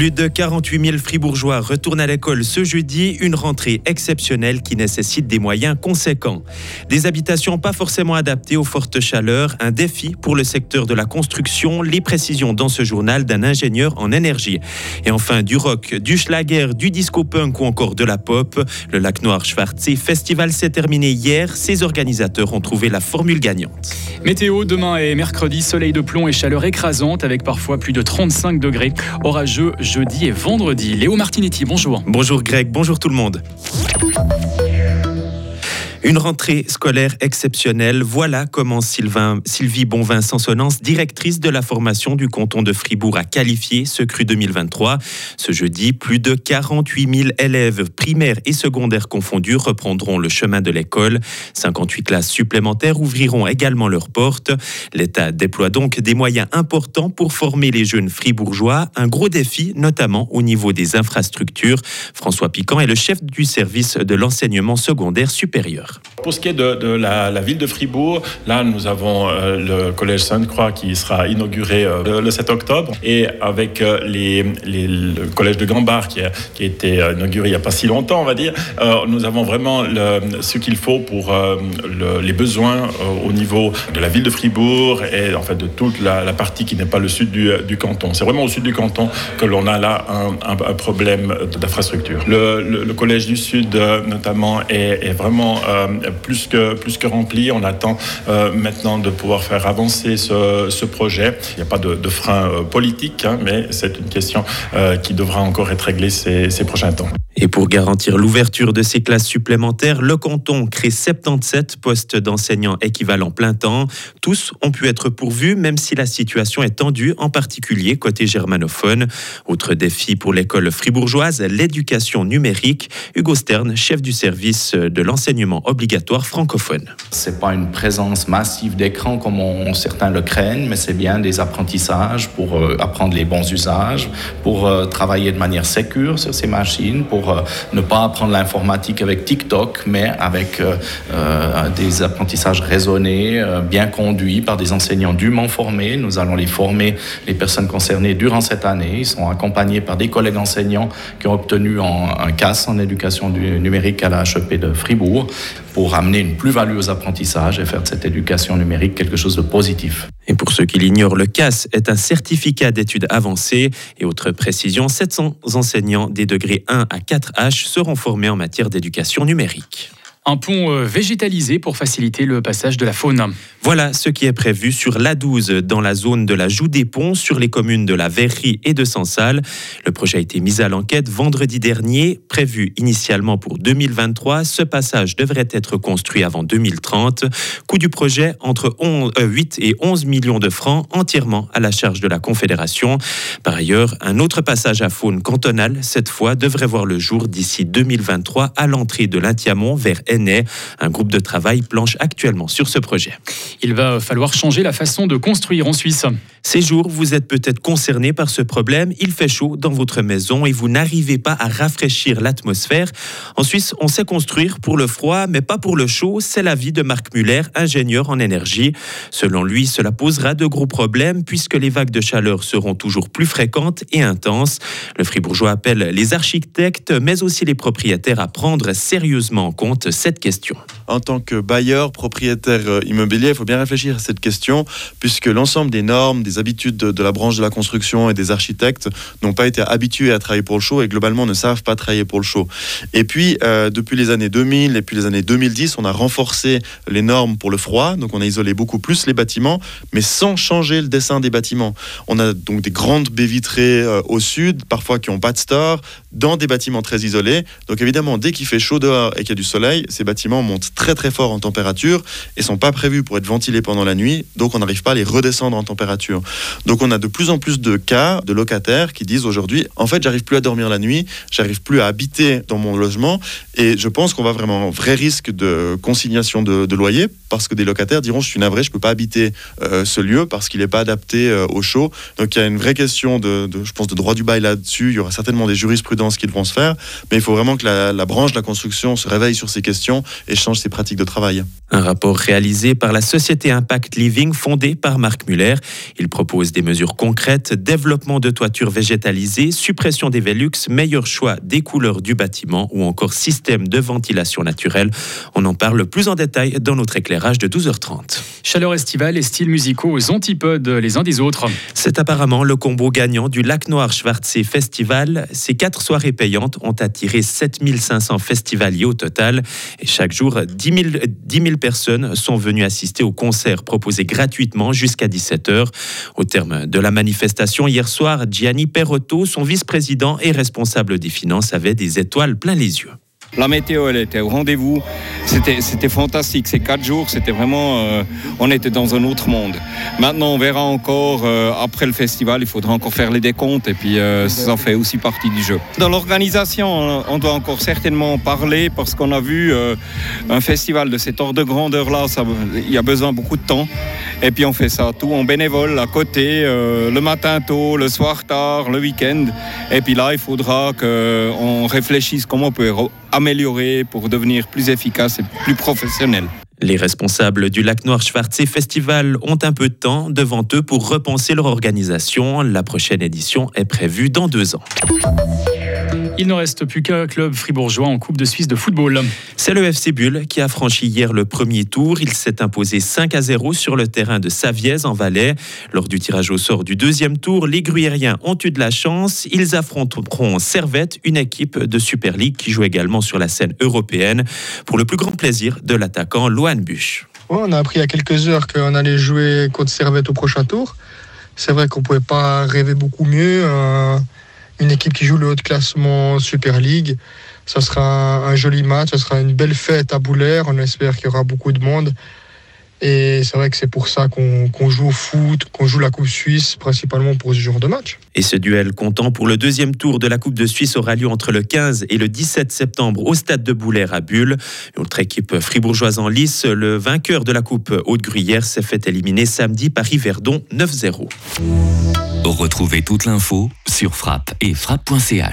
Plus de 48 000 fribourgeois retournent à l'école ce jeudi, une rentrée exceptionnelle qui nécessite des moyens conséquents. Des habitations pas forcément adaptées aux fortes chaleurs, un défi pour le secteur de la construction, les précisions dans ce journal d'un ingénieur en énergie. Et enfin, du rock, du schlager, du disco punk ou encore de la pop. Le Lac Noir Schwarzsee Festival s'est terminé hier. Ses organisateurs ont trouvé la formule gagnante. Météo, demain et mercredi, soleil de plomb et chaleur écrasante avec parfois plus de 35 degrés. Orageux jeudi et vendredi. Léo Martinetti, bonjour. Bonjour Greg, bonjour tout le monde. Une rentrée scolaire exceptionnelle. Voilà comment Sylvie Bonvin-Sansonance, directrice de la formation du canton de Fribourg, a qualifié ce cru 2023. Ce jeudi, plus de 48 000 élèves primaires et secondaires confondus reprendront le chemin de l'école. 58 classes supplémentaires ouvriront également leurs portes. L'État déploie donc des moyens importants pour former les jeunes fribourgeois. Un gros défi, notamment au niveau des infrastructures. François Piquant est le chef du service de l'enseignement secondaire supérieur. Pour ce qui est de, la, ville de Fribourg, là nous avons euh, le collège Sainte-Croix qui sera inauguré euh, le 7 octobre et avec euh, les, le collège de Gambard qui a, qui a, été inauguré il n'y a pas si longtemps on va dire, nous avons vraiment ce qu'il faut pour les besoins au niveau de la ville de Fribourg et en fait de toute la, partie qui n'est pas le sud du, canton. C'est vraiment au sud du canton que l'on a là un, problème d'infrastructure. Le, collège du sud notamment est, vraiment plus, que, plus que rempli. On attend euh, maintenant de pouvoir faire avancer ce, projet. Il n'y a pas de, frein euh, politique, hein, mais c'est une question qui devra encore être réglée ces prochains temps. Et pour garantir l'ouverture de ces classes supplémentaires, le canton crée 77 postes d'enseignants équivalents plein temps. Tous ont pu être pourvus, même si la situation est tendue, en particulier côté germanophone. Autre défi pour l'école fribourgeoise, l'éducation numérique. Hugo Stern, chef du service de l'enseignement obligatoire francophone. C'est pas une présence massive d'écran comme certains le craignent, mais c'est bien des apprentissages pour euh, apprendre les bons usages, pour euh, travailler de manière sécure sur ces machines, pour euh, ne pas apprendre l'informatique avec TikTok, mais avec des apprentissages raisonnés, bien conduits par des enseignants dûment formés. Nous allons les former, les personnes concernées, durant cette année. Ils sont accompagnés par des collègues enseignants qui ont obtenu un CAS en éducation numérique à la HEP de Fribourg pour amener une plus-value aux apprentissages et faire de cette éducation numérique quelque chose de positif. Et pour ceux qui l'ignorent, le CAS est un certificat d'études avancées. Et autre précision, 700 enseignants des degrés 1 à 4H seront formés en matière d'éducation numérique un pont euh, végétalisé pour faciliter le passage de la faune. Voilà ce qui est prévu sur l'A12 dans la zone de la Joue des Ponts sur les communes de la Verrerie et de Sansal. Le projet a été mis à l'enquête vendredi dernier, prévu initialement pour 2023. Ce passage devrait être construit avant 2030. Coût du projet entre 8 euh, et 11 millions de francs entièrement à la charge de la Confédération. Par ailleurs, un autre passage à faune cantonale, cette fois, devrait voir le jour d'ici 2023 à l'entrée de l'Intiamont vers un groupe de travail planche actuellement sur ce projet. Il va falloir changer la façon de construire en Suisse. Ces jours, vous êtes peut-être concerné par ce problème. Il fait chaud dans votre maison et vous n'arrivez pas à rafraîchir l'atmosphère. En Suisse, on sait construire pour le froid, mais pas pour le chaud. C'est l'avis de Marc Muller, ingénieur en énergie. Selon lui, cela posera de gros problèmes puisque les vagues de chaleur seront toujours plus fréquentes et intenses. Le fribourgeois appelle les architectes, mais aussi les propriétaires à prendre sérieusement en compte cette question. En tant que bailleur, propriétaire euh, immobilier, il faut bien réfléchir à cette question puisque l'ensemble des normes, des habitudes de, la branche de la construction et des architectes n'ont pas été habitués à travailler pour le chaud et globalement ne savent pas travailler pour le chaud. Et puis, euh, depuis les années 2000 et puis les années 2010, on a renforcé les normes pour le froid, donc on a isolé beaucoup plus les bâtiments, mais sans changer le dessin des bâtiments. On a donc des grandes baies vitrées euh, au sud, parfois qui n'ont pas de store, dans des bâtiments très isolés. Donc évidemment, dès qu'il fait chaud dehors et qu'il y a du soleil, ces bâtiments montent très très fort en température et sont pas prévus pour être ventilés pendant la nuit, donc on n'arrive pas à les redescendre en température. Donc on a de plus en plus de cas de locataires qui disent aujourd'hui, en fait, j'arrive plus à dormir la nuit, j'arrive plus à habiter dans mon logement, et je pense qu'on va vraiment un vrai risque de consignation de, loyer parce que des locataires diront, je suis navré, je peux pas habiter euh, ce lieu parce qu'il n'est pas adapté euh, au chaud. Donc il y a une vraie question de, je pense, de droit du bail là-dessus. Il y aura certainement des jurisprudences qu'ils vont se faire, mais il faut vraiment que la, la branche de la construction se réveille sur ces questions et change ses pratiques de travail. Un rapport réalisé par la société Impact Living fondée par Marc Muller. Il propose des mesures concrètes, développement de toitures végétalisées, suppression des Velux, meilleur choix des couleurs du bâtiment ou encore système de ventilation naturelle. On en parle plus en détail dans notre éclairage de 12h30. Chaleur estivale et styles musicaux aux antipodes les uns des autres. C'est apparemment le combo gagnant du Lac Noir Schwarzsee Festival. Ces quatre soirées payantes ont attiré 7500 festivaliers au total et chaque jour 10 000, 10 000 personnes sont venues assister au concert proposé gratuitement jusqu'à 17h. Au terme de la manifestation hier soir, Gianni Perotto, son vice-président et responsable des finances, avait des étoiles plein les yeux. La météo, elle était au rendez-vous. C'était, fantastique. Ces quatre jours, c'était vraiment. euh, on était dans un autre monde. Maintenant, on verra encore euh, après le festival. Il faudra encore faire les décomptes et puis euh, ça fait aussi partie du jeu. Dans l'organisation, on- doit encore certainement parler parce qu'on a vu un festival de cet ordre de grandeur-là. Il y a besoin beaucoup de temps. Et puis on fait ça tout en bénévole à côté, euh, le matin tôt, le soir tard, le week-end. Et puis là, il faudra qu'on réfléchisse comment on peut re- améliorer pour devenir plus efficace et plus professionnel. Les responsables du Lac Noir Schwarzsee Festival ont un peu de temps devant eux pour repenser leur organisation. La prochaine édition est prévue dans deux ans. Il ne reste plus qu'un club fribourgeois en Coupe de Suisse de football. C'est le FC Bulle qui a franchi hier le premier tour. Il s'est imposé 5 à 0 sur le terrain de Savièse en Valais. Lors du tirage au sort du deuxième tour, les Gruyériens ont eu de la chance. Ils affronteront Servette, une équipe de Super League qui joue également sur la scène européenne, pour le plus grand plaisir de l'attaquant Lohan Buch. Ouais, on a appris il y a quelques heures qu'on allait jouer contre Servette au prochain tour. C'est vrai qu'on pouvait pas rêver beaucoup mieux. Euh, une équipe qui joue le haut de classement Super League. Ça sera un, joli match, ça sera une belle fête à Boulaire. On espère qu'il y aura beaucoup de monde. Et c'est vrai que c'est pour ça qu'on joue au foot, qu'on joue la Coupe Suisse, principalement pour ce genre de match. Et ce duel comptant pour le deuxième tour de la Coupe de Suisse aura lieu entre le 15 et le 17 septembre au stade de Boulaire à Bulle. Une autre équipe fribourgeoise en lice, le vainqueur de la Coupe Haute-Gruyère s'est fait éliminer samedi par Yverdon 9-0. Retrouvez toute l'info sur frappe et frappe.ch.